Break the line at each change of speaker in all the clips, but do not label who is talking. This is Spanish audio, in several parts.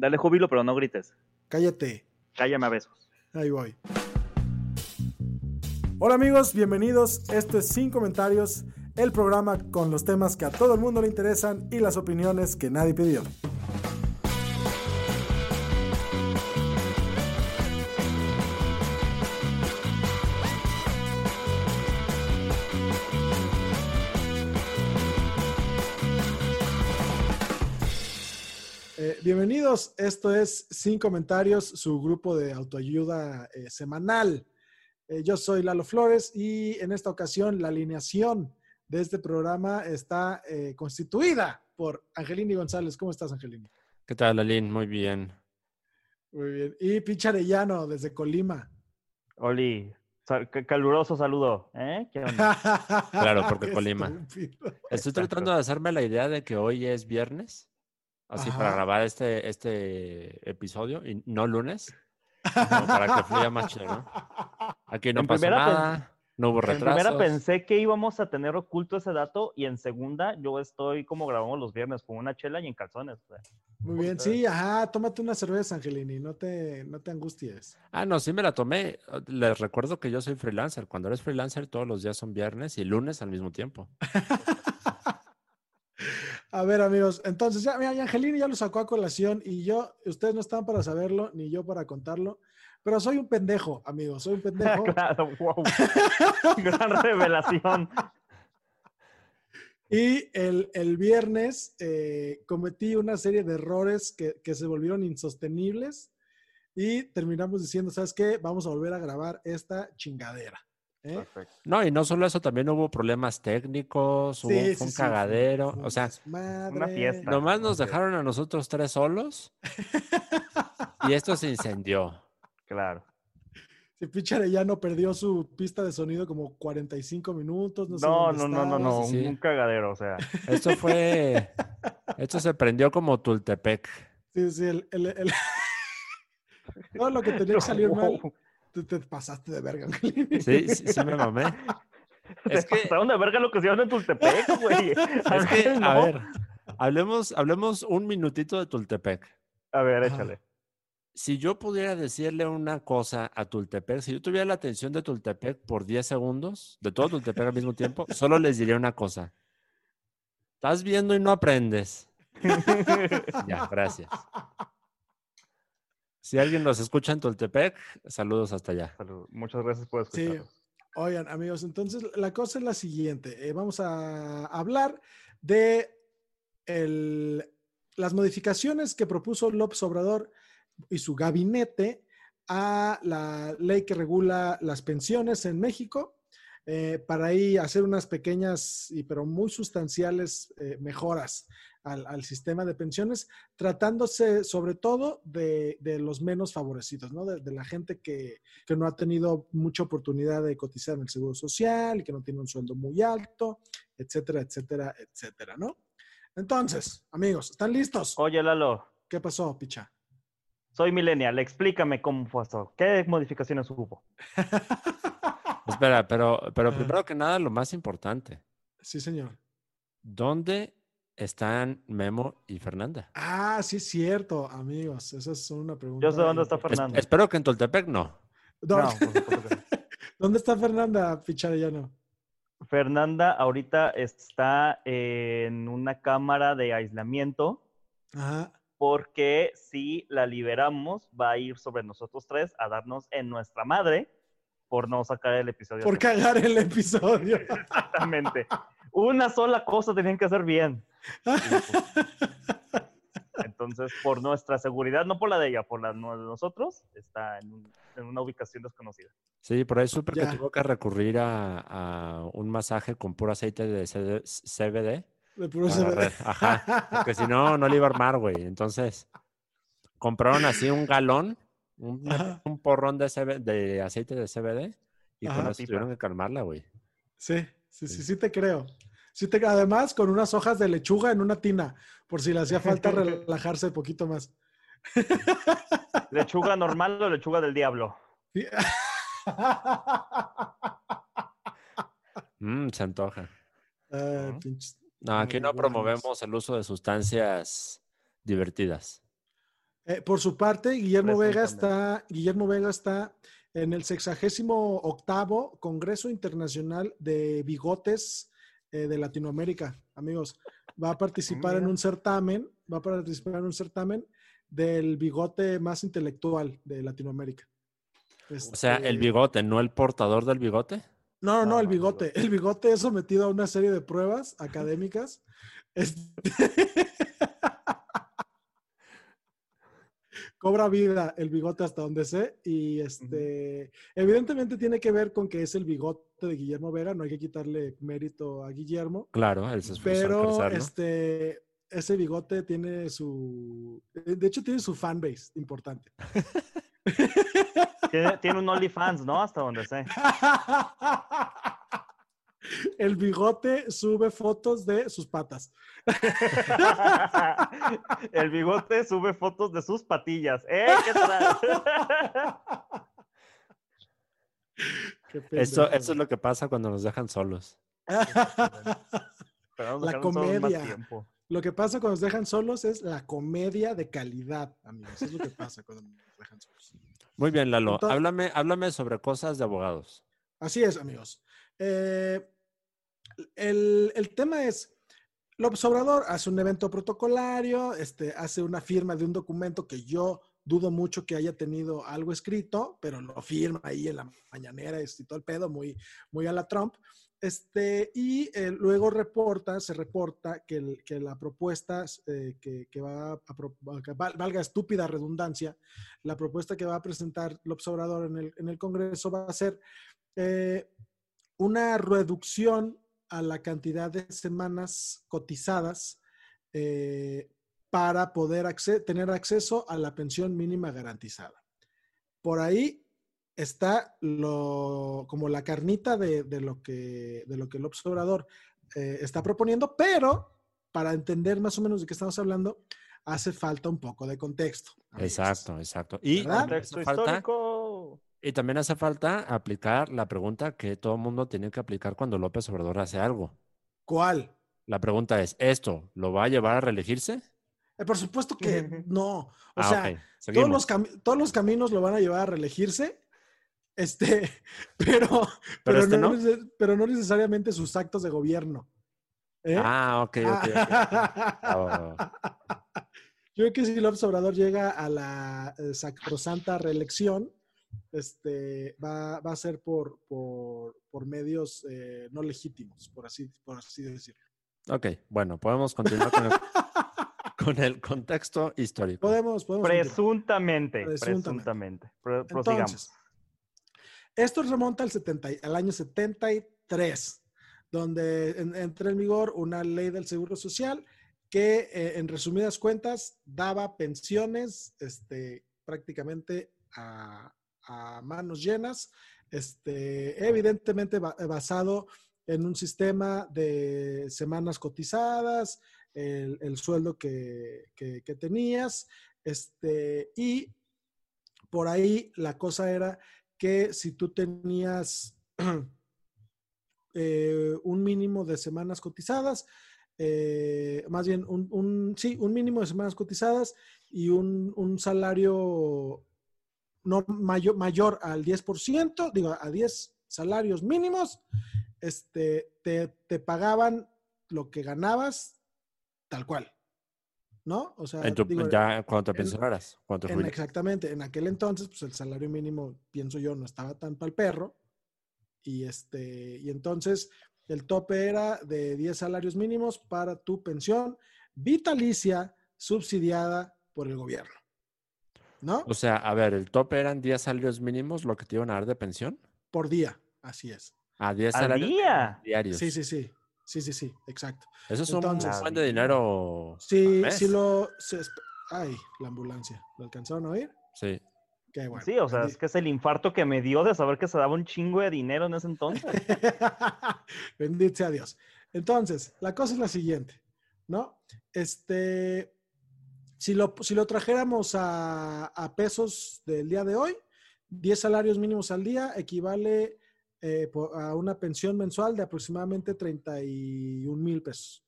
Dale júbilo, pero no grites.
Cállate.
Cállame a besos.
Ahí voy. Hola amigos, bienvenidos. Esto es Sin Comentarios, el programa con los temas que a todo el mundo le interesan y las opiniones que nadie pidió. Bienvenidos, esto es Sin Comentarios, su grupo de autoayuda eh, semanal. Eh, yo soy Lalo Flores y en esta ocasión la alineación de este programa está eh, constituida por Angelini González. ¿Cómo estás, Angelini?
¿Qué tal, Aline? Muy bien.
Muy bien. Y Pinche Arellano, desde Colima.
Oli, caluroso saludo. ¿eh? ¿Qué onda?
Claro, porque Colima.
estúpido.
Estoy tratando de hacerme la idea de que hoy es viernes, así para grabar este, este episodio y no lunes, para que fluya más chido, ¿no? Aquí no
En
pasó nada, no hubo
En
retrasos.
primera pensé que íbamos a tener oculto ese dato y en segunda yo estoy como grabamos los viernes con una chela y en calzones.
Muy bien, sí, ajá, tómate una cerveza, Angelini, no te, no te angusties.
Ah, no, sí me la tomé. Les recuerdo que yo soy freelancer. Cuando eres freelancer, todos los días son viernes y lunes al mismo tiempo.
A ver, amigos, entonces ya, mira, Angelini ya lo sacó a colación y yo, ustedes no están para saberlo, ni yo para contarlo, pero soy un pendejo, amigos, soy un pendejo.
claro, wow. Gran revelación.
Y el, el viernes eh, cometí una serie de errores que, que se volvieron insostenibles y terminamos diciendo, ¿sabes qué? Vamos a volver a grabar esta chingadera. ¿Eh?
Perfecto.
No, y no solo eso, también hubo problemas técnicos, hubo
Sí,
fue
sí,
un
sí,
cagadero. O sea,
una fiesta.
Nomás nos dejaron a nosotros tres solos y esto se incendió.
Claro.
Si pinche Arellano perdió su pista de sonido como 45 minutos. No, sé
No,
dónde
no, no, no, un cagadero, o sea.
Esto fue. Esto se prendió como Tultepec.
Sí, sí, el, el- el- todo lo que tenía que salir mal. Tú te pasaste de verga.
Sí, sí, sí me mamé. Es que,
pasaron de verga lo que hicieron en Tultepec, güey.
es que, a
No.
ver, hablemos, hablemos un minutito de Tultepec.
A ver, échale.
Si yo pudiera decirle una cosa a Tultepec, si yo tuviera la atención de Tultepec por 10 segundos, de todo Tultepec al mismo tiempo, solo les diría una cosa. Estás viendo y no aprendes. Ya, gracias. Si alguien nos escucha en Tultepec, saludos hasta allá.
Salud. Muchas gracias por
Sí.
escucharnos.
Oigan, amigos, entonces la cosa es la siguiente. eh, vamos a hablar de el- las modificaciones que propuso López Obrador y su gabinete a la ley que regula las pensiones en México eh, para ahí hacer unas pequeñas y pero muy sustanciales eh, mejoras al, al sistema de pensiones, tratándose sobre todo de, de los menos favorecidos, ¿no? De, de la gente que, que no ha tenido mucha oportunidad de cotizar en el Seguro Social y que no tiene un sueldo muy alto, etcétera, etcétera, etcétera, ¿no? Entonces, amigos, ¿están listos?
Oye, Lalo,
¿Qué pasó, picha?
soy millennial. Explícame cómo fue eso. ¿Qué modificaciones hubo?
Espera, pero, pero
Ajá.
primero que nada, lo más importante.
Sí, señor.
¿Dónde están Memo y Fernanda?
Ah, sí es cierto, amigos. Esa es una pregunta.
Yo sé dónde está
Es-
Fernanda.
espero que en Toltepec no.
¿Dónde,
No.
¿Dónde está Fernanda Picharellano?
Fernanda ahorita está en una cámara de aislamiento
Ajá.
porque si la liberamos va a ir sobre nosotros tres a darnos en nuestra madre por no sacar el episodio.
Por cagar el episodio.
Exactamente. Una sola cosa tenían que hacer bien. Entonces Entonces, por nuestra seguridad, no por la de ella, por la de nosotros, está en, un- en una ubicación desconocida.
Sí, por ahí supe que tuvo que recurrir a, a un masaje con puro aceite de CBD.
De puro CBD.
Ajá, porque si no, no le iba a armar, güey. Entonces, compraron así un galón, un, porrón de, CB de aceite de CBD y con
Ajá.
eso tuvieron que calmarla, güey.
Sí, sí, sí, sí te creo. Sí te, además, con unas hojas de lechuga en una tina, por si le hacía falta relajarse un poquito más.
¿Lechuga normal o lechuga del diablo?
Sí.
Mm, se antoja.
Ay,
No, aquí no promovemos el uso de sustancias divertidas.
Eh, por su parte, Guillermo Vega está, Guillermo Vega está en el sexagésimo octavo Congreso Internacional de Bigotes eh, de Latinoamérica, amigos. Va a participar en
mira.
un certamen, va a participar en un certamen del bigote más intelectual de Latinoamérica.
O sea, el
Este,
bigote, no el portador del bigote.
No, no, no,
no,
el bigote. El bigote es sometido a una serie de pruebas académicas. Este- Cobra vida el bigote hasta donde sé y este evidentemente tiene que ver con que es el bigote de Guillermo Vega, no hay que quitarle mérito a Guillermo,
Claro, él se
pero
crecerlo.
este ese bigote tiene su de hecho tiene su fanbase importante.
Tiene, tiene un OnlyFans, ¿no? Hasta donde sé.
El bigote sube fotos de sus patas.
El bigote sube fotos de sus patillas. ¡Eh, qué tal!
Eso, es lo que pasa cuando nos dejan solos.
La
solos
comedia. Lo que pasa cuando nos dejan solos es la comedia de calidad, amigos. Es lo que pasa cuando nos dejan solos.
Muy bien, Lalo.
Entonces-
háblame, háblame sobre cosas de abogados.
Así es, amigos. Eh, el, el tema es, López Obrador hace un evento protocolario, este, hace una firma de un documento que yo dudo mucho que haya tenido algo escrito, pero lo firma ahí en la mañanera este, y todo el pedo, muy, muy a la Trump. Este, y eh, luego reporta, se reporta que, que la propuesta eh, que, que va a, que val- valga estúpida redundancia, la propuesta que va a presentar López Obrador en el, en el Congreso va a ser eh, una reducción a la cantidad de semanas cotizadas eh, para poder acce- tener acceso a la pensión mínima garantizada. Por ahí está lo, como la carnita de, de lo que, de lo que el observador está proponiendo, pero para entender más o menos de qué estamos hablando, hace falta un poco de contexto. amigos.
Exacto, exacto. Y
Contexto
falta,
histórico.
Y también hace falta aplicar la pregunta que todo el mundo tiene que aplicar cuando López Obrador hace algo.
¿Cuál?
La pregunta es, ¿esto lo va a llevar a reelegirse?
Eh, por supuesto que no. O
ah,
sea, todos los, todos los caminos lo van a llevar a reelegirse, este, pero, pero,
este
no, pero no necesariamente sus actos de gobierno. ¿eh?
Ah, ok, ok, ok. Ah,
Yo creo que si López Obrador llega a la eh, sacrosanta reelección, este, va, va a ser por, por, por medios eh, no legítimos, por así, por así decirlo.
ok, bueno, podemos continuar con el, con el contexto histórico.
Podemos.
Presuntamente.
Presuntamente.
Presuntamente. Pro- prosigamos.
Entonces, esto remonta al, 70 y- al año 73, donde en- entra en vigor una ley del Seguro Social que, eh, en resumidas cuentas, daba pensiones este, prácticamente a, a manos llenas, este, evidentemente ba- basado en un sistema de semanas cotizadas, el, el sueldo que tenías, este, y por ahí la cosa era que si tú tenías eh, un mínimo de semanas cotizadas, eh, más bien un, un- sí, un mínimo de semanas cotizadas y un, un salario no mayor, mayor al 10%, digo, a 10 salarios mínimos, este, te, te pagaban lo que ganabas tal cual. ¿No? O sea,
En tu-
digo,
ya cuando te
en-
pensionaras, cuando te
en-
jubilas.
exactamente, en aquel entonces, pues el salario mínimo, pienso yo, no estaba tan para el perro. Y este, y entonces el tope era de 10 salarios mínimos para tu pensión vitalicia, subsidiada por el gobierno. ¿No?
O sea, a ver, el tope eran 10 salarios mínimos lo que te iban a dar de pensión.
Por día, así es.
A 10
¿Al
salarios
día?
diarios.
Sí, sí, sí. Sí, sí, sí, exacto.
Eso es un buen de dinero.
Sí, sí lo... se ay, la ambulancia. ¿Lo alcanzaron a oír?
Sí.
Qué bueno.
Sí, o sea, es que es el infarto que me dio de saber que se daba un chingo de dinero en ese entonces.
Bendito sea Dios. Entonces, la cosa es la siguiente, ¿no? Este, si lo, si lo trajéramos a, a pesos del día de hoy, 10 salarios mínimos al día equivale eh, a una pensión mensual de aproximadamente 31 mil pesos.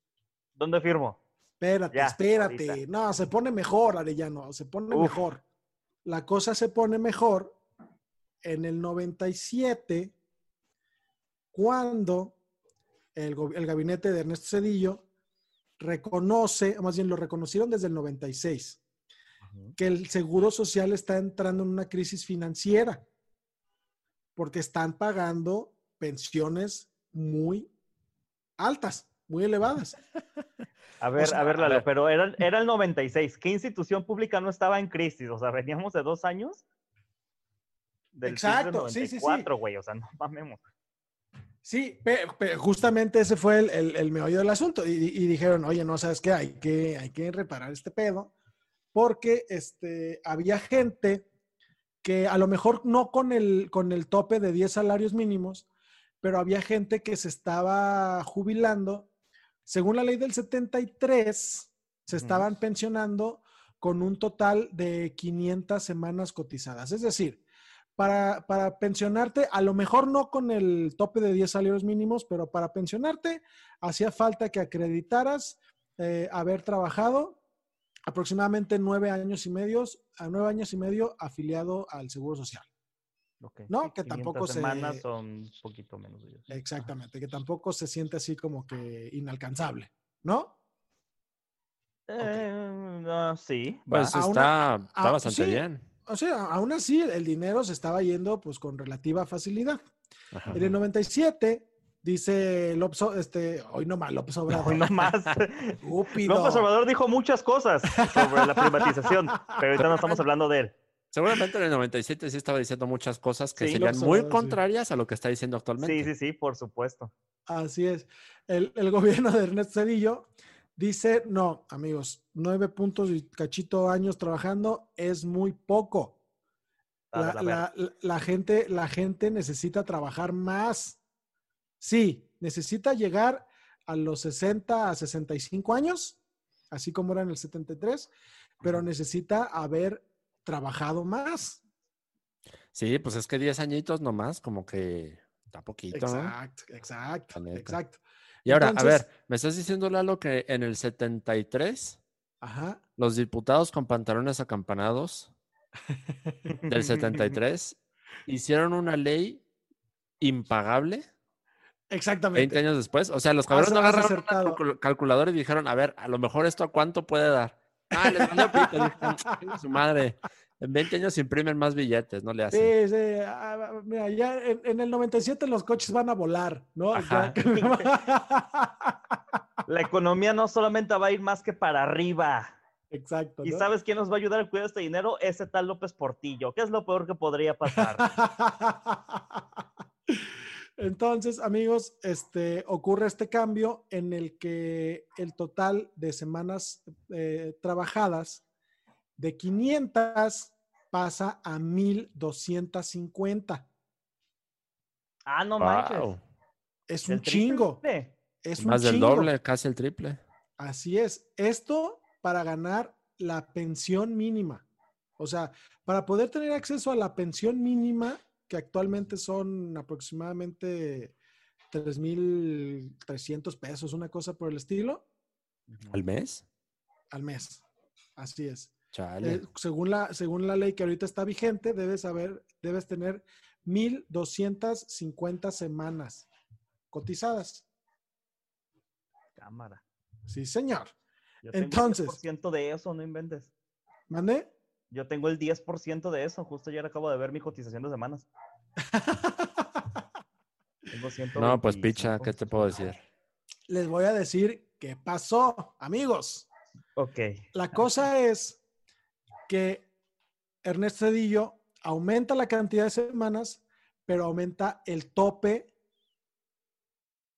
¿Dónde firmo?
Espérate,
Ya,
espérate.
ahorita.
No, se pone mejor, Arellano, se pone
Uf.
mejor. La cosa se pone mejor en el 97, cuando el, el gabinete de Ernesto Cedillo reconoce, más bien lo reconocieron desde el 96, que el Seguro Social está entrando en una crisis financiera porque están pagando pensiones muy altas, muy elevadas.
A ver,
sea,
a ver, Lalo, pero era, era el 96. ¿Qué institución pública no estaba en crisis? O sea, veníamos de dos años. Del
Exacto, sí, sí, sí.
94, güey. O sea, no mamemos.
Sí, pe- pe- justamente ese fue el, el, el meollo del asunto. Y, y dijeron, oye, no, ¿sabes qué? Hay que, hay que reparar este pedo. Porque este, había gente que a lo mejor no con el, con el tope de 10 salarios mínimos, pero había gente que se estaba jubilando. Según la ley del 73, se estaban pensionando con un total de 500 semanas cotizadas. Es decir, para, para pensionarte, a lo mejor no con el tope de 10 salarios mínimos, pero para pensionarte hacía falta que acreditaras eh, haber trabajado aproximadamente nueve años y medios, a nueve años y medio afiliado al Seguro Social. No,
sí,
que
500
tampoco se-
semanas son un poquito menos de ellos.
Exactamente, que tampoco se siente así como que inalcanzable, ¿no?
Eh, no, sí.
Pues está,
una-
está
a-
bastante
sí.
bien.
O sea, aún así el dinero se estaba yendo pues con relativa facilidad.
Ajá.
En el 97 dice López, este, hoy no más, López Obrador.
Hoy nomás.
Estúpido.
López Obrador dijo muchas cosas sobre la privatización, pero ahorita no estamos hablando de él.
Seguramente en el 97 sí estaba diciendo muchas cosas que
Sí,
serían
López
muy
Obrador, sí.
contrarias a lo que está diciendo actualmente.
Sí, sí, sí, por supuesto.
Así es. El, el gobierno de Ernesto Cedillo dice, no, amigos, nueve puntos y cachito años trabajando es muy poco. La,
la
la- la- la gente, la gente necesita trabajar más. Sí, necesita llegar a los 60 a 65 años, así como era en el 73, pero necesita haber trabajado más.
Sí, pues es que 10 añitos nomás, como que está poquito, ¿no?
Exacto, exacto, exacto.
Y ahora, a ver, ¿me estás diciendo, Lalo, que en el 73
Ajá.
los diputados con pantalones acampanados del 73 hicieron una ley impagable
Exactamente.
20 años después? O sea, los cabrones agarraron una
acertado.
calcul- calculadora y dijeron, a ver, a lo mejor esto a cuánto puede dar. Ah, les valió pito, dijeron, "Chingue su madre. En 20 años imprimen más billetes, no le hacen.
Sí, sí. ah, Mira, ya en, en el 97 los coches van a volar, ¿no?
Ajá.
La economía no solamente va a ir más que para arriba.
Exacto.
¿Y
¿no?
sabes quién nos va a ayudar a cuidar este dinero? Ese tal López Portillo. ¿Qué es lo peor que podría pasar?
Entonces, amigos, este, ocurre este cambio en el que el total de semanas eh, trabajadas de 500 pasa a 1250.
Ah, no manches.
Wow,
Es
El
un chingo.
triple.
Es un
más del
chingo.
doble, casi el triple.
Así es. Esto para ganar la pensión mínima. O sea, para poder tener acceso a la pensión mínima, que actualmente son aproximadamente 3.300 pesos, una cosa por el estilo,
¿Al mes?
al mes. Así es.
Chale.
Eh, según, la, según la ley que ahorita está vigente, debes, haber, debes tener 1.250 semanas cotizadas.
Cámara.
Sí, señor.
Yo tengo
Entonces.
el 10% de eso, no inventes.
¿Mande?
Yo tengo el 10% de eso. Justo ayer acabo de ver mi cotización de semanas. Tengo
No, pues picha,
125.
¿qué te puedo decir?
Les voy a decir qué pasó, amigos.
Ok.
La cosa es que Ernesto Cedillo aumenta la cantidad de semanas, pero aumenta el tope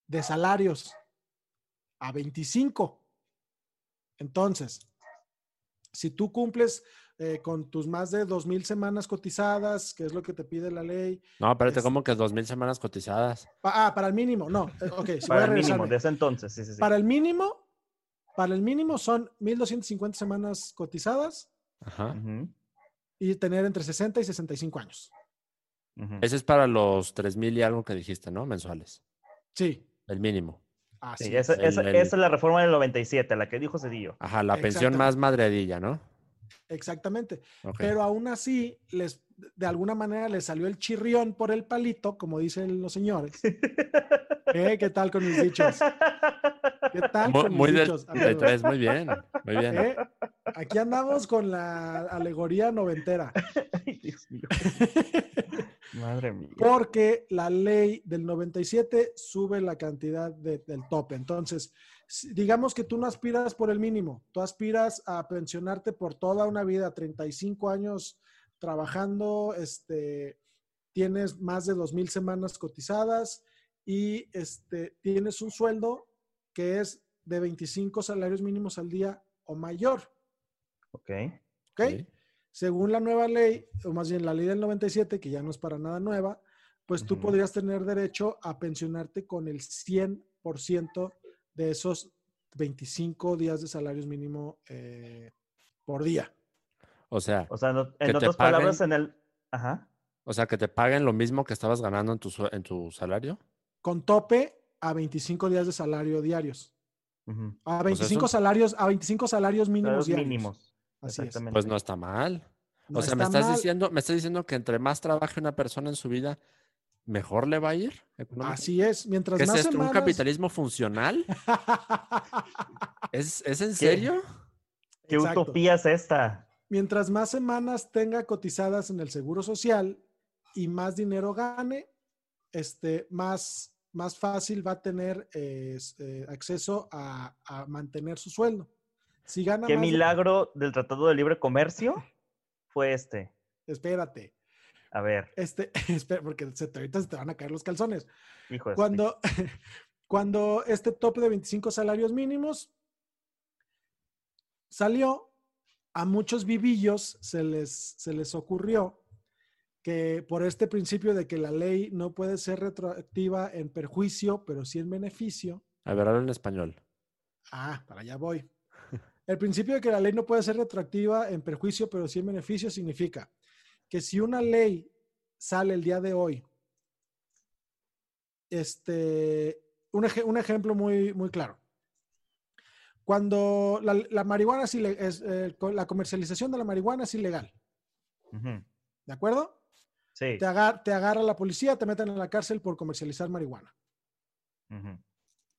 de salarios a 25. Entonces, si tú cumples eh, con tus más de 2.000 semanas cotizadas, que es lo que te pide la ley.
No, espérate,
Es-
¿cómo que dos mil semanas cotizadas?
pa- ah, para el mínimo, no. eh, Ok,
Para
a
el mínimo,
regresarme.
de ese entonces, sí, sí, sí.
Para el mínimo, para el mínimo son 1.250 semanas cotizadas
Ajá.
Y tener entre 60 y 65 años.
ujú.
Ese es para los tres mil y algo que dijiste, ¿no? Mensuales.
Sí,
El mínimo.
así
Sí,
es.
esa, esa-
El- el-
esa es la reforma del 97, la que dijo Cedillo.
Ajá, la pensión más madreadilla, ¿no?
Exactamente. Pero aún así, les, de alguna manera les salió el chirrión por el palito, como dicen los señores. ¿Eh? ¿Qué tal con mis dichos? ¿Qué tal
Muy,
con mis
muy
dichos? amigos?
33, muy bien, muy bien.
¿Eh? Aquí andamos con la alegoría noventera.
Ay, Dios mío. Madre mía.
Porque la ley del 97 sube la cantidad de- del tope. Entonces, digamos que tú no aspiras por el mínimo, tú aspiras a pensionarte por toda una vida, 35 años trabajando, este, tienes más de 2.000 semanas cotizadas y este, tienes un sueldo que es de 25 salarios mínimos al día o mayor.
Ok.
¿ok?
Sí.
Según la nueva ley, o más bien la ley del 97, que ya no es para nada nueva, pues tú podrías tener derecho a pensionarte con el 100% de esos 25 días de salarios mínimo eh, por día.
O sea,
O sea, no-
Que
en
te
otras palabras, en el. Ajá.
o sea, que te paguen lo mismo que estabas ganando en tu, en tu salario.
Con tope a 25 días de salario diarios.
ujú.
A
Pues es
25
un-
salarios, a 25 salarios mínimos
Salarios
diarios.
mínimos.
Así es.
Pues no está mal.
No
o sea, me
está
estás
mal.
diciendo, me estás diciendo que entre más trabaje una persona en su vida, mejor le va a ir.
Así es. Mientras
¿Qué es
más
esto? ¿Un
semanas-
capitalismo funcional? ¿Es, ¿es en serio?
¿Qué
Exacto.
utopía es esta?
Mientras más semanas tenga cotizadas en el Seguro Social y más dinero gane, este, más, más fácil va a tener eh, eh, acceso a, a mantener su sueldo. Si gana
¿Qué
más de-
milagro del Tratado de Libre Comercio fue este?
espérate,
A ver,
este, espera, porque se te, ahorita se te van a caer los calzones.
hijo de su
Cuando, cuando este tope de 25 salarios mínimos salió, a muchos vivillos se les, se les ocurrió que por este principio de que la ley no puede ser retroactiva en perjuicio, pero sí en beneficio,
A ver, habla en español.
ah, para allá voy. El principio de que la ley no puede ser retroactiva en perjuicio, pero sí en beneficio, significa que si una ley sale el día de hoy, este, un, eje- un ejemplo muy, muy claro. Cuando la, la marihuana es, es, eh, la comercialización de la marihuana es ilegal. ¿de acuerdo?
Sí.
Te, agar- te agarra la policía, te meten en la cárcel por comercializar marihuana.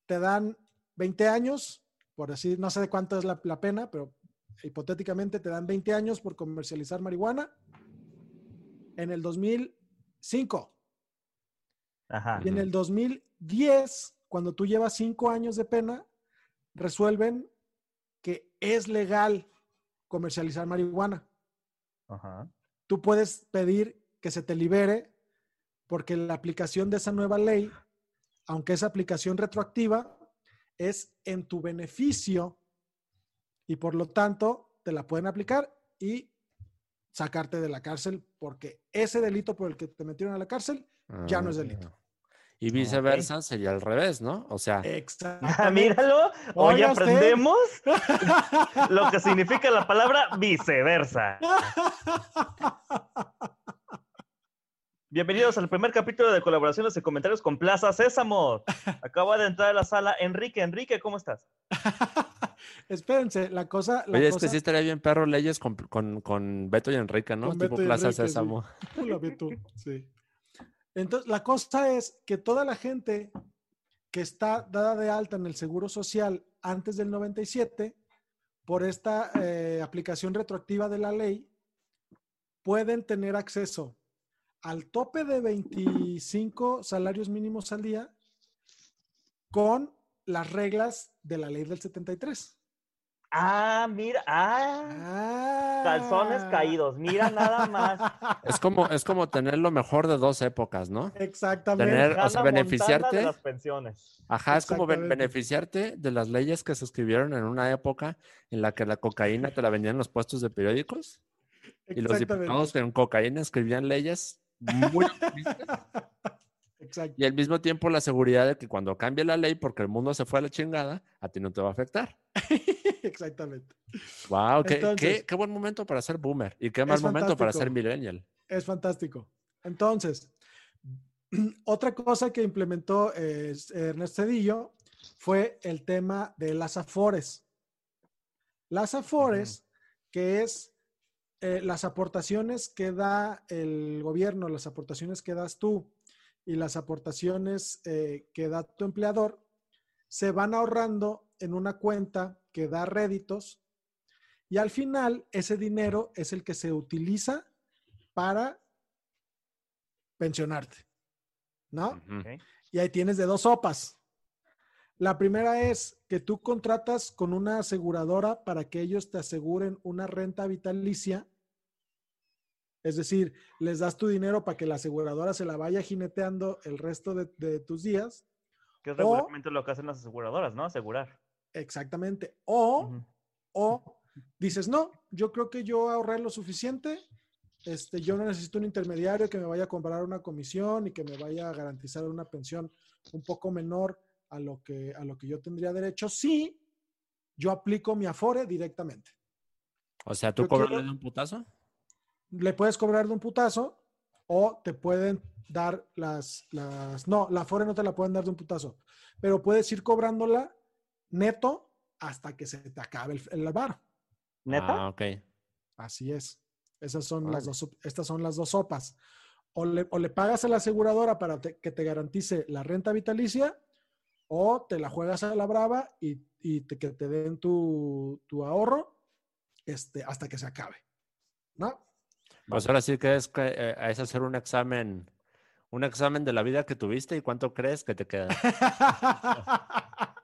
Te dan 20 años, por decir, no sé de cuánto es la, la pena, pero hipotéticamente te dan 20 años por comercializar marihuana. En el 2005
Ajá.
y en el 2010, cuando tú llevas 5 años de pena, resuelven que es legal comercializar marihuana.
Ajá.
Tú puedes pedir que se te libere porque la aplicación de esa nueva ley, aunque es aplicación retroactiva, es en tu beneficio y por lo tanto te la pueden aplicar y sacarte de la cárcel porque ese delito por el que te metieron a la cárcel ya no es delito.
Ah. Y viceversa sería al revés, ¿no? O sea.
Ah, míralo. Hoy aprendemos lo que significa la palabra viceversa. Bienvenidos al primer capítulo de colaboraciones y comentarios con Plaza Sésamo. Acaba de entrar a la sala Enrique. Enrique, ¿cómo estás?
Espérense, la cosa. La
oye, es
cosa
que sí estaría bien perro leyes con, con, con Beto y Enrique, ¿no?
Con
tipo
Beto
Plaza
Enrique, sí.
Sésamo.
Hola, Beto. Sí. Entonces, la cosa es que toda la gente que está dada de alta en el Seguro Social antes del 97, por esta eh, aplicación retroactiva de la ley, pueden tener acceso al tope de 25 salarios mínimos al día con las reglas de la ley del 73.
Ah, mira, ah,
Ah.
calzones caídos, mira nada más.
Es como, es como tener lo mejor de dos épocas, ¿no?
Exactamente.
Tener- o sea, beneficiarte.
de las pensiones.
Ajá, es como beneficiarte de las leyes que se escribieron en una época en la que la cocaína te la vendían en los puestos de periódicos y los diputados con cocaína escribían leyes muy
Exacto.
y al mismo tiempo la seguridad de que cuando cambie la ley porque el mundo se fue a la chingada, a ti no te va a afectar.
Exactamente.
Wow, qué,
Entonces-
qué- qué buen momento para ser boomer y qué mal momento para ser millennial.
Es fantástico. Entonces, otra cosa que implementó eh, Ernesto Cedillo fue el tema de las afores. Las afores, que es eh, las aportaciones que da el gobierno, las aportaciones que das tú y las aportaciones eh, que da tu empleador, se van ahorrando en una cuenta que da réditos y al final ese dinero es el que se utiliza para pensionarte, ¿no? Y ahí tienes de dos sopas. La primera es que tú contratas con una aseguradora para que ellos te aseguren una renta vitalicia. Es decir, les das tu dinero para que la aseguradora se la vaya jineteando el resto de, de tus días.
Que es
O-
regularmente lo que hacen las aseguradoras, ¿no? Asegurar.
Exactamente. O, o dices, no, yo creo que yo ahorré lo suficiente. Este, yo no necesito un intermediario que me vaya a comprar una comisión y que me vaya a garantizar una pensión un poco menor a lo que, a lo que yo tendría derecho. Sí, yo aplico mi afore directamente.
O sea, ¿tú cobras de un putazo?
Le puedes cobrar de un putazo o te pueden dar las, las, no, la afore no te la pueden dar de un putazo, pero puedes ir cobrándola neto hasta que se te acabe el, el varo.
¿Neta?
Ah, ok.
Así es. Esas son las dos, estas son las dos sopas. O le, o le pagas a la aseguradora para te- que te garantice la renta vitalicia, o te la juegas a la brava y, y te- que te den tu, tu ahorro este, hasta que se acabe. ¿No?
Pues ahora sí que es, eh, es hacer un examen, un examen de la vida que tuviste y cuánto crees que te queda.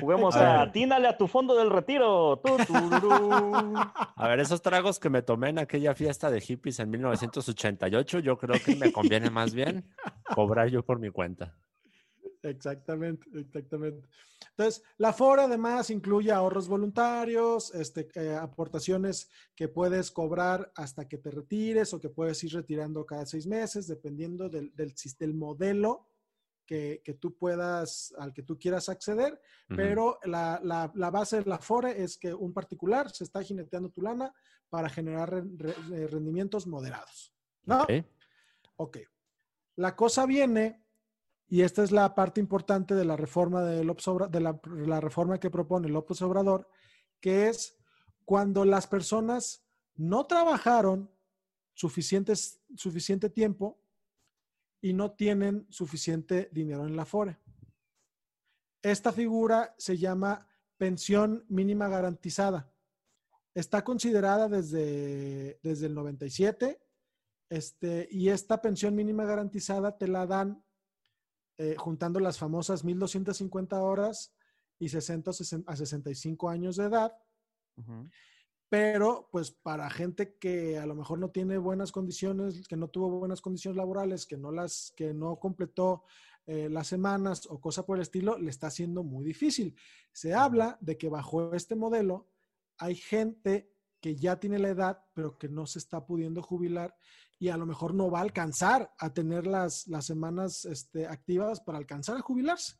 Juguemos
A
a atínale a tu fondo del retiro. Tururú.
A ver, esos tragos que me tomé en aquella fiesta de hippies en 1988, yo creo que me conviene más bien cobrar yo por mi cuenta.
Exactamente, exactamente. Entonces, la FORA además incluye ahorros voluntarios, este, eh, aportaciones que puedes cobrar hasta que te retires o que puedes ir retirando cada seis meses, dependiendo del, del, del modelo que, que tú puedas, al que tú quieras acceder. Pero la, la- la base de la FORE es que un particular se está jineteando tu lana para generar re- re- eh, rendimientos moderados. ¿no?
Ok.
Ok. La cosa viene, y esta es la parte importante de la reforma de, López de la reforma que propone López Obrador, que es cuando las personas no trabajaron suficientes, suficiente tiempo y no tienen suficiente dinero en la FORE. Esta figura se llama pensión mínima garantizada. Está considerada desde, desde el 97 este, y esta pensión mínima garantizada te la dan eh, juntando las famosas 1.250 horas y 60 a 65 años de edad, pero pues para gente que a lo mejor no tiene buenas condiciones, que no tuvo buenas condiciones laborales, que no las, que no completó eh, las semanas o cosa por el estilo, le está haciendo muy difícil. Se habla de que bajo este modelo hay gente que ya tiene la edad, pero que no se está pudiendo jubilar y a lo mejor no va a alcanzar a tener las, las semanas este, activas para alcanzar a jubilarse,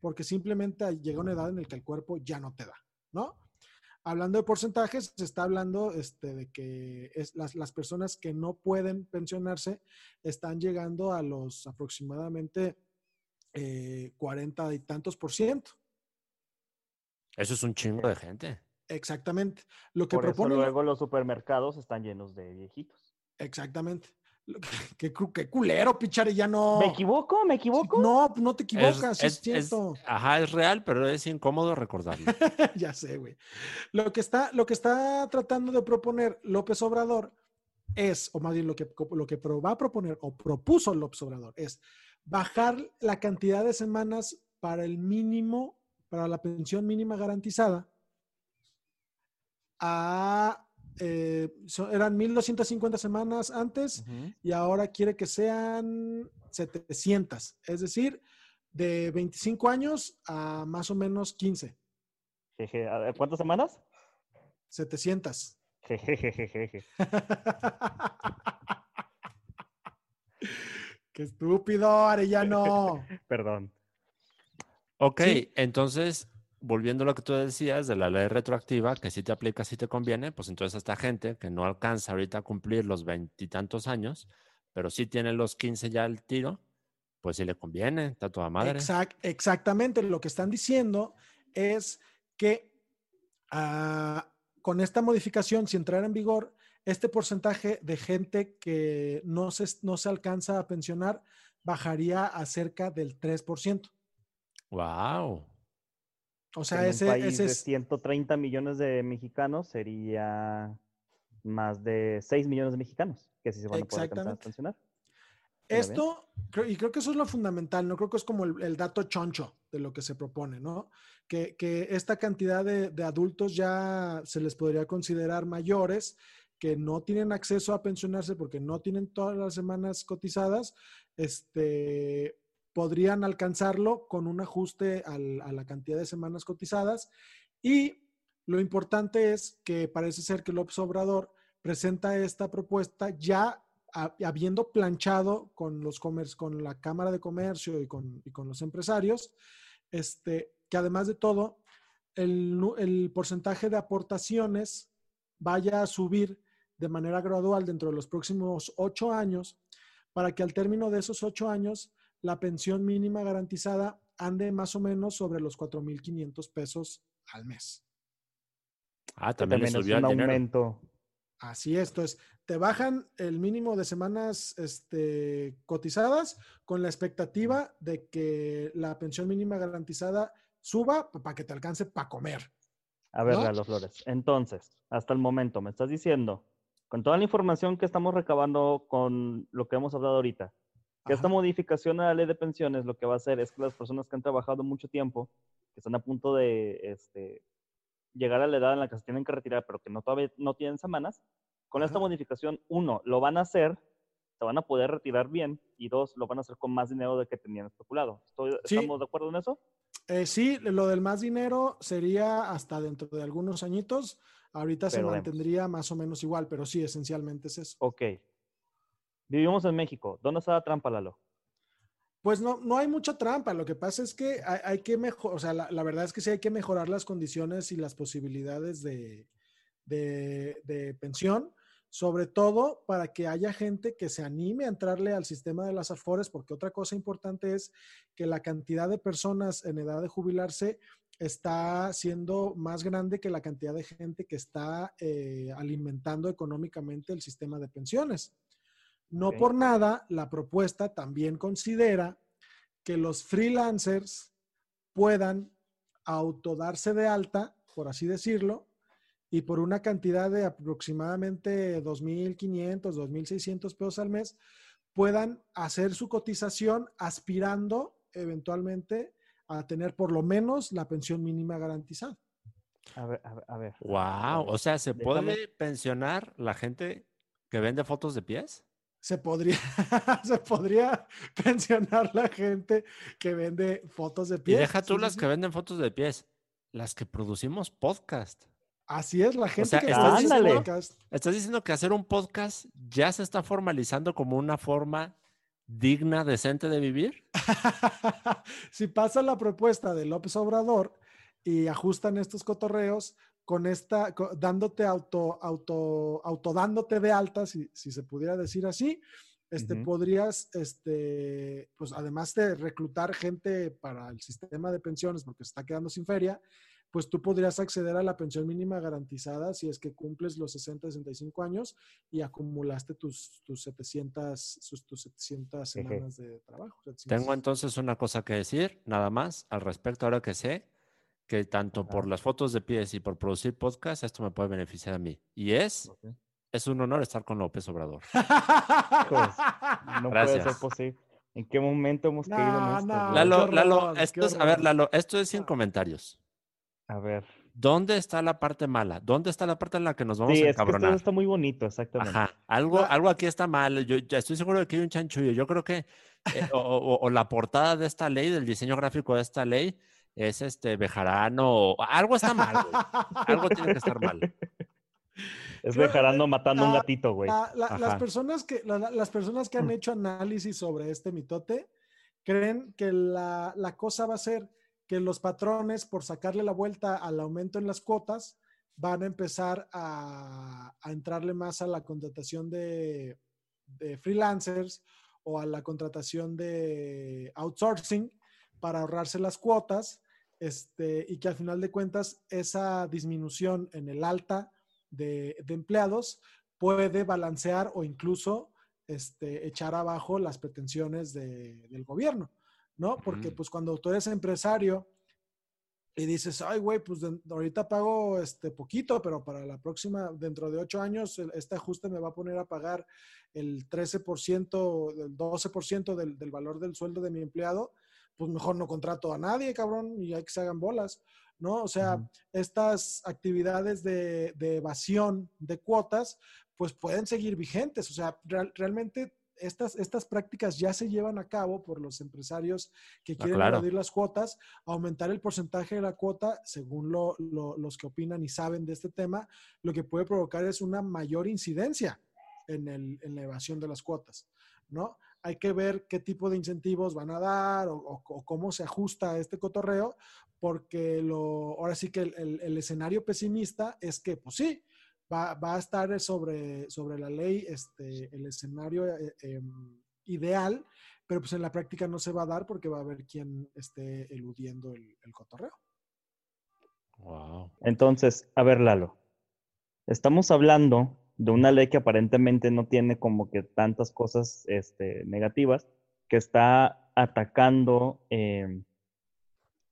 porque simplemente llega una edad en la que el cuerpo ya no te da, ¿no? Hablando de porcentajes, se está hablando este, de que es las, las personas que no pueden pensionarse están llegando a los aproximadamente eh, 40 y tantos por ciento.
Eso es un chingo de gente.
Exactamente. Lo que
Por eso
propone.
luego los supermercados están llenos de viejitos.
Exactamente. Lo que- Qué, qué culero, pichare, ya no.
¿Me equivoco? ¿Me equivoco?
No, no te equivocas, es,
es- es-
cierto.
ajá, es real, pero es incómodo recordarlo.
ya sé, güey. Lo que está, lo que está tratando de proponer López Obrador es, o más bien lo que, lo que va a proponer o propuso López Obrador es bajar la cantidad de semanas para el mínimo, para la pensión mínima garantizada a, eh, so- eran 1250 semanas antes y ahora quiere que sean 700, es decir, de 25 años a más o menos 15,
Jeje, a ver, ¿Cuántas semanas?
700.
Jejejejeje.
Qué estúpido, Arellano.
Perdón.
Ok,
Sí.
entonces, volviendo a lo que tú decías de la ley retroactiva, que si te aplica, si te conviene, pues entonces esta gente que no alcanza ahorita a cumplir los veintitantos años, pero sí tiene los 15 ya al tiro, pues sí le conviene, está toda madre.
Exact- exactamente, lo que están diciendo es que ah, con esta modificación, si entrara en vigor, este porcentaje de gente que no se, no se alcanza a pensionar bajaría a cerca del 3%.
Wow.
O sea,
en un
ese,
país
ese
de
es
130 millones de mexicanos sería más de 6 millones de mexicanos que sí se van a poder alcanzar a bien.
Esto, creo- y creo que eso es lo fundamental, ¿no? Creo que es como el, el dato choncho de lo que se propone, ¿no? Que, que esta cantidad de, de adultos ya se les podría considerar mayores, que no tienen acceso a pensionarse porque no tienen todas las semanas cotizadas, este, podrían alcanzarlo con un ajuste a la cantidad de semanas cotizadas. Y lo importante es que parece ser que López Obrador presenta esta propuesta ya ha- habiendo planchado con los comer- con la Cámara de Comercio y con, los empresarios, este, que además de todo, el porcentaje de aportaciones vaya a subir de manera gradual dentro de los próximos ocho años, para que al término de esos ocho años la pensión mínima garantizada ande más o menos sobre los 4.500 pesos al mes.
Ah, también,
es
subió
un
el
aumento.
Así es, entonces te bajan el mínimo de semanas este, cotizadas con la expectativa de que la pensión mínima garantizada suba para que te alcance para comer.
A ver,
¿No?
Lalo Flores. Entonces, hasta el momento, me estás diciendo, con toda la información que estamos recabando con lo que hemos hablado ahorita, que esta modificación a la ley de pensiones lo que va a hacer es que las personas que han trabajado mucho tiempo, que están a punto de este, llegar a la edad en la que se tienen que retirar, pero que no todavía no tienen semanas, con esta modificación, uno, lo van a hacer, se van a poder retirar bien, y dos, lo van a hacer con más dinero de que tenían especulado. ¿Estoy-
Sí.
¿Estamos de acuerdo en eso?
Eh, sí, lo del más dinero sería hasta dentro de algunos añitos. Ahorita se
vemos.
mantendría más o menos igual, pero sí, esencialmente es eso.
Ok. Vivimos en México. ¿Dónde está la trampa, Lalo?
Pues no, no hay mucha trampa. Lo que pasa es que hay, que mejorar, o sea, la, verdad es que sí hay que mejorar las condiciones y las posibilidades de, de- de pensión, sobre todo para que haya gente que se anime a entrarle al sistema de las afores, porque otra cosa importante es que la cantidad de personas en edad de jubilarse está siendo más grande que la cantidad de gente que está eh, alimentando económicamente el sistema de pensiones. No por nada, la propuesta también considera que los freelancers puedan autodarse de alta, por así decirlo, y por una cantidad de aproximadamente 2.500, 2.600 pesos al mes, puedan hacer su cotización aspirando eventualmente a tener por lo menos la pensión mínima garantizada.
A ver, a ver. A ver.
Wow. O sea, ¿se
Déjame-
puede pensionar la gente que vende fotos de pies?
Se podría, se podría pensionar la gente que vende fotos de
Y
pies.
deja tú
Sí,
las
sí.
que venden fotos de pies, las que producimos podcast.
Así es, la gente
sea,
que
diciendo-
podcast.
Estás diciendo que hacer un podcast ya se está formalizando como una forma digna, decente de vivir.
si pasa la propuesta de López Obrador y ajustan estos cotorreos con esta, co- dándote auto, auto, autodándote de alta, si, si se pudiera decir así, este,
Ujú.
podrías, este, pues además de reclutar gente para el sistema de pensiones, porque se está quedando sin feria, pues tú podrías acceder a la pensión mínima garantizada si es que cumples los 60, 65 años y acumulaste tus, tus 700, sus, tus 700
Jeje.
semanas de trabajo. 700.
Tengo entonces una cosa que decir, nada más, al respecto, ahora que sé que tanto por las fotos de pies y por producir podcast, esto me puede beneficiar a mí. Y es, es un honor estar con López Obrador.
Hijos, No puede ser
Gracias.
posible. ¿En qué momento hemos
No,
caído en esto?
no.
Lalo, Lalo, esto es, a ver. Lalo, esto es sin comentarios.
A ver.
¿dónde está la parte mala? ¿Dónde está la parte en la que nos vamos
Sí,
a
es que esto
encabronar?
está muy bonito, exactamente.
Ajá, algo,
La-
algo aquí está mal. Yo ya estoy seguro de que hay un chanchullo. Yo creo que eh, o, o- o la portada de esta ley, del diseño gráfico de esta ley, es este Bejarano. o- Algo está mal, güey. Algo tiene que estar mal.
Es
Creo-
Bejarano matando un gatito, güey.
La- la- las, personas que, la- la- las personas que han hecho análisis sobre este mitote creen que la, la cosa va a ser que los patrones, por sacarle la vuelta al aumento en las cuotas, van a empezar a, a entrarle más a la contratación de, de freelancers o a la contratación de outsourcing para ahorrarse las cuotas este, y que al final de cuentas esa disminución en el alta de, de empleados puede balancear o incluso este, echar abajo las pretensiones de- del gobierno, ¿no? Porque pues cuando tú eres empresario y dices, ay, güey, pues de- ahorita pago este poquito, pero para la próxima, dentro de ocho años, este ajuste me va a poner a pagar el 13%, el 12% del, del valor del sueldo de mi empleado, pues mejor no contrato a nadie, cabrón, y hay que se hagan bolas, ¿no? O sea, estas actividades de, de evasión de cuotas, pues pueden seguir vigentes. O sea, real- realmente estas, estas prácticas ya se llevan a cabo por los empresarios que
Ah,
quieren
claro.
evadir las cuotas, aumentar el porcentaje de la cuota, según lo- lo- los que opinan y saben de este tema, lo que puede provocar es una mayor incidencia en, el- en la evasión de las cuotas, ¿no? Hay que ver qué tipo de incentivos van a dar o, o- o cómo se ajusta a este cotorreo, porque lo, ahora sí que el, el- el escenario pesimista es que, pues sí, va, va a estar sobre, sobre la ley este, el escenario eh, em, ideal, pero pues en la práctica no se va a dar porque va a haber quien esté eludiendo el, el cotorreo.
Wow.
Entonces, a ver, Lalo. Estamos hablando de una ley que aparentemente no tiene como que tantas cosas este, negativas, que está atacando eh,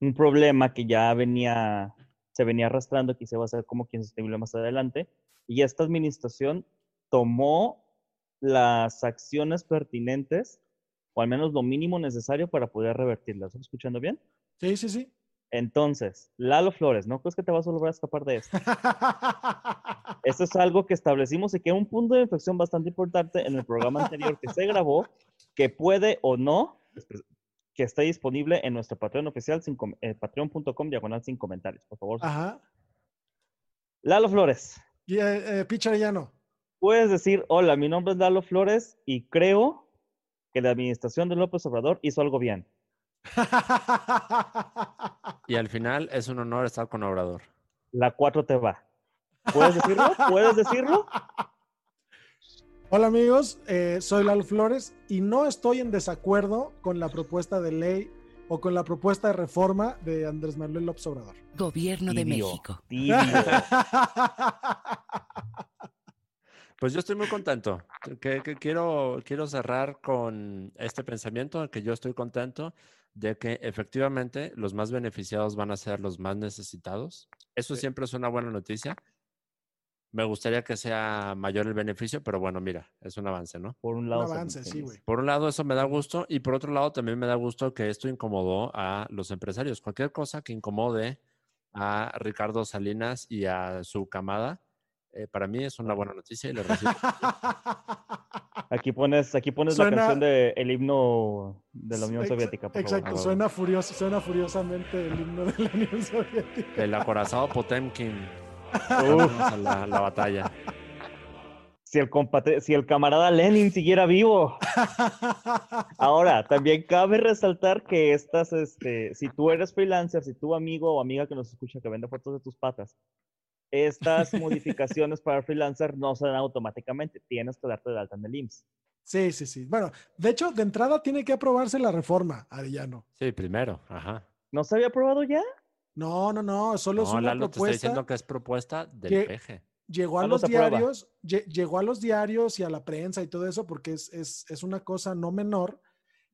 un problema que ya venía, se venía arrastrando, se va a hacer como quien sostenible más adelante, y esta administración tomó las acciones pertinentes, o al menos lo mínimo necesario para poder revertirlas. ¿Estás escuchando bien?
Sí, sí, sí.
Entonces, Lalo Flores, ¿no crees que te vas a volver a escapar de esto? Esto es algo que establecimos y que es un punto de inflexión bastante importante en el programa anterior que se grabó, que puede o no, que está disponible en nuestro Patreon oficial, eh, patreon.com, diagonal sin comentarios, por favor.
Ajá.
Lalo Flores,
Y, eh, eh,
puedes decir, hola, mi nombre es Lalo Flores y creo que la administración de López Obrador hizo algo bien.
Y al final es un honor estar con Obrador.
La 4 te va. ¿Puedes decirlo? ¿Puedes decirlo?
Hola amigos, eh, soy Lalo Flores y no estoy en desacuerdo con la propuesta de ley o con la propuesta de reforma de Andrés Manuel López Obrador.
Gobierno de
Tibio,
México.
tibio.
Pues yo estoy muy contento. Que, que quiero, quiero cerrar con este pensamiento, que yo estoy contento de que efectivamente los más beneficiados van a ser los más necesitados. Eso siempre es una buena noticia. Me gustaría que sea mayor el beneficio, pero bueno, mira, es un avance, ¿no?
Por un lado.
avance, sí, güey.
Por un lado, eso me da gusto y por otro lado, también me da gusto que esto incomodó a los empresarios. Cualquier cosa que incomode a Ricardo Salinas y a su camada, eh, para mí es una buena noticia y le recibo.
Aquí pones, aquí pones
Suena-
la canción del el himno de la Unión
Ex-
Soviética, por
Exacto,
favor.
suena, furioso, suena furiosamente el himno de la Unión Soviética.
El acorazado Potemkin. A la, la batalla.
si, el compate- si el camarada Lenin siguiera vivo. Ahora, también cabe resaltar que estas, este, si tú eres freelancer, si tu amigo o amiga que nos escucha que vende fotos de tus patas, estas modificaciones para freelancer no se dan automáticamente. Tienes que darte de alta en el IMSS.
Sí, sí, sí. Bueno, de hecho, de entrada tiene que aprobarse la reforma, Arellano.
Sí, primero. Ajá.
¿No se había aprobado ya?
No, no, no, solo es
No,
una
Lalo te está
propuesta.
diciendo que es propuesta del
que-
peje.
Llegó a
¿Cuándo
los diarios, lle- llegó a los diarios y a la prensa y todo eso porque es, es, es una cosa no menor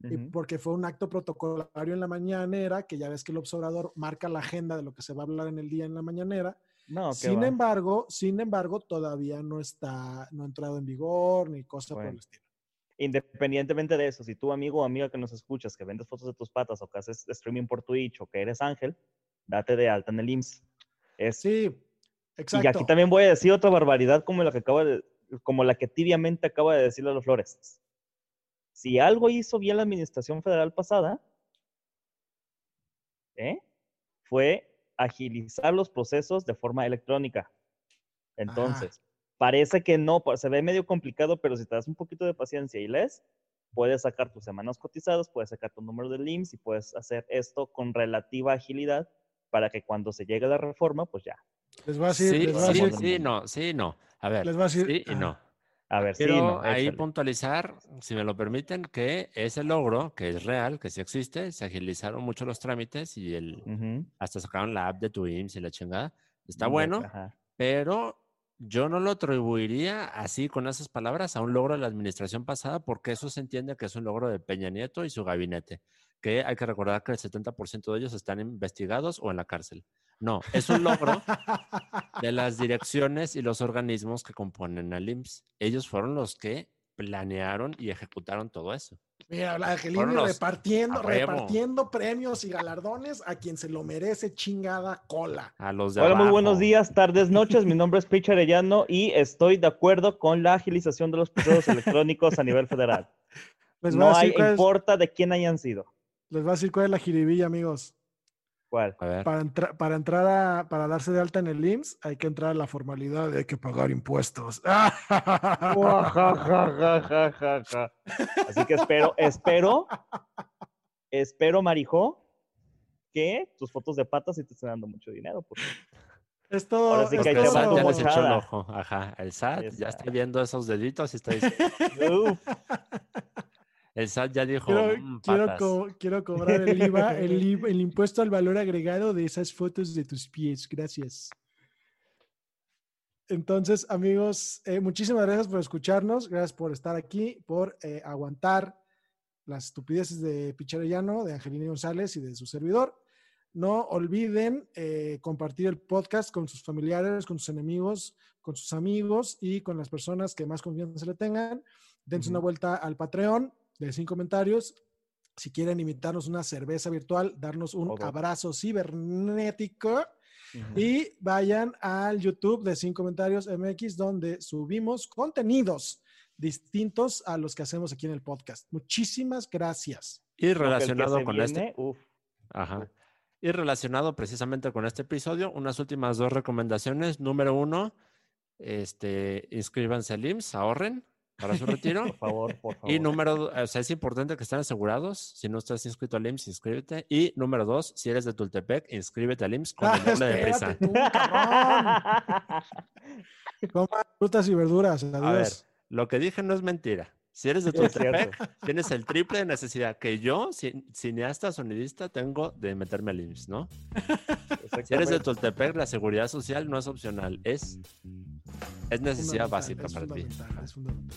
y
Ujú.
porque fue un acto protocolario en la mañanera, que ya ves que el observador marca la agenda de lo que se va a hablar en el día en la mañanera.
No,
sin
va.
embargo, sin embargo, todavía no está, no ha entrado en vigor ni cosa por el estilo.
Independientemente de eso, si tu amigo o amiga que nos escuchas, que vendes fotos de tus patas o que haces streaming por Twitch o que eres ángel, date de alta en el IMSS. Es,
Sí, exacto.
y aquí también voy a decir otra barbaridad como la que acaba de, como la que tibiamente acaba de decir Lalo Flores. Si algo hizo bien la administración federal pasada, ¿eh? fue agilizar los procesos de forma electrónica. Entonces, parece que no, se ve medio complicado, pero si te das un poquito de paciencia y lees, puedes sacar tus semanas cotizadas, puedes sacar tu número de LIMS y puedes hacer esto con relativa agilidad para que cuando se llegue la reforma, pues ya.
Les voy a decir,
Sí,
les voy a decir,
sí, no, sí, no. A ver,
les voy a decir.
sí y
ah,
no.
A ver, sí,
Quiero
no,
ahí puntualizar, si me lo permiten, que ese logro, que es real, que sí existe, se agilizaron mucho los trámites y el, hasta sacaron la app de tu IMSS y la chingada. Está
Ya,
bueno,
ajá.
pero yo no lo atribuiría así con esas palabras a un logro de la administración pasada, porque eso se entiende que es un logro de Peña Nieto y su gabinete, que hay que recordar que el 70% de ellos están investigados o en la cárcel. No, es un logro de las direcciones y los organismos que componen al IMSS. Ellos fueron los que planearon y ejecutaron todo eso.
Mira, la
los-
repartiendo, repartiendo premios y galardones a quien se lo merece chingada cola.
A los de
Hola, muy buenos días, tardes, noches. Mi nombre es Peach Arellano y estoy de acuerdo con la agilización de los procesos electrónicos a nivel federal. No hay, importa de quién hayan sido.
Les voy a decir cuál es la jiribilla, amigos.
¿Cuál?
A ver.
Para, entra- para entrar a, para darse de alta en el IMSS, hay que entrar a la formalidad de hay que pagar impuestos.
Así que espero, espero, espero, Marijo, que tus fotos de patas sí te estén dando mucho dinero. porque-
Es todo.
Ahora sí
es
que
el SAT ya les echó el ojo. Ajá. El SAT ya
está.
está viendo esos deditos y está diciendo.
Uf,
El SAT ya dijo.
Quiero,
"Mm,
quiero,
patas".
co- quiero cobrar el IVA, el, impuesto al valor agregado de esas fotos de tus pies. Gracias. Entonces, amigos, eh, muchísimas gracias por escucharnos, gracias por estar aquí, por eh, aguantar las estupideces de Picharellano, de Angelina González y de su servidor. No olviden eh, compartir el podcast con sus familiares, con sus enemigos, con sus amigos y con las personas que más confianza le tengan. Dense una vuelta al Patreon de sin comentarios. Si quieren invitarnos una cerveza virtual, darnos un abrazo cibernético. Y vayan al YouTube de Sin Comentarios MX, donde subimos contenidos distintos a los que hacemos aquí en el podcast. Muchísimas gracias.
Y relacionado con este.
viene, uf,
Ajá. Y relacionado precisamente con este episodio, unas últimas dos recomendaciones. Número uno, este, inscríbanse al IMSS, ahorren para su retiro.
por favor, por favor.
Y número, o sea, es importante que estén asegurados. Si no estás inscrito al IMSS, inscríbete. Y número dos, si eres de Tultepec, inscríbete al IMSS con el doble de prisa.
Ah, tú, frutas y verduras.
A ver,
Adiós.
lo que dije no es mentira. Si eres de Tultepec, tienes el triple de necesidad que yo, cin- cineasta, sonidista, tengo de meterme al IMSS, ¿no? Si eres de. Tultepec, la seguridad social no es opcional, es, es necesidad básica
es
para ti.
es fundamental.